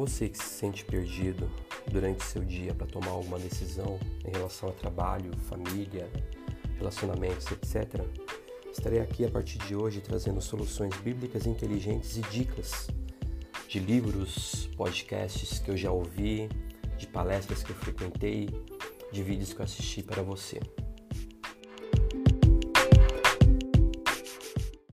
Você que se sente perdido durante seu dia para tomar alguma decisão em relação a trabalho, família, relacionamentos, etc., estarei aqui a partir de hoje trazendo soluções bíblicas inteligentes e dicas de livros, podcasts que eu já ouvi, de palestras que eu frequentei, de vídeos que eu assisti para você.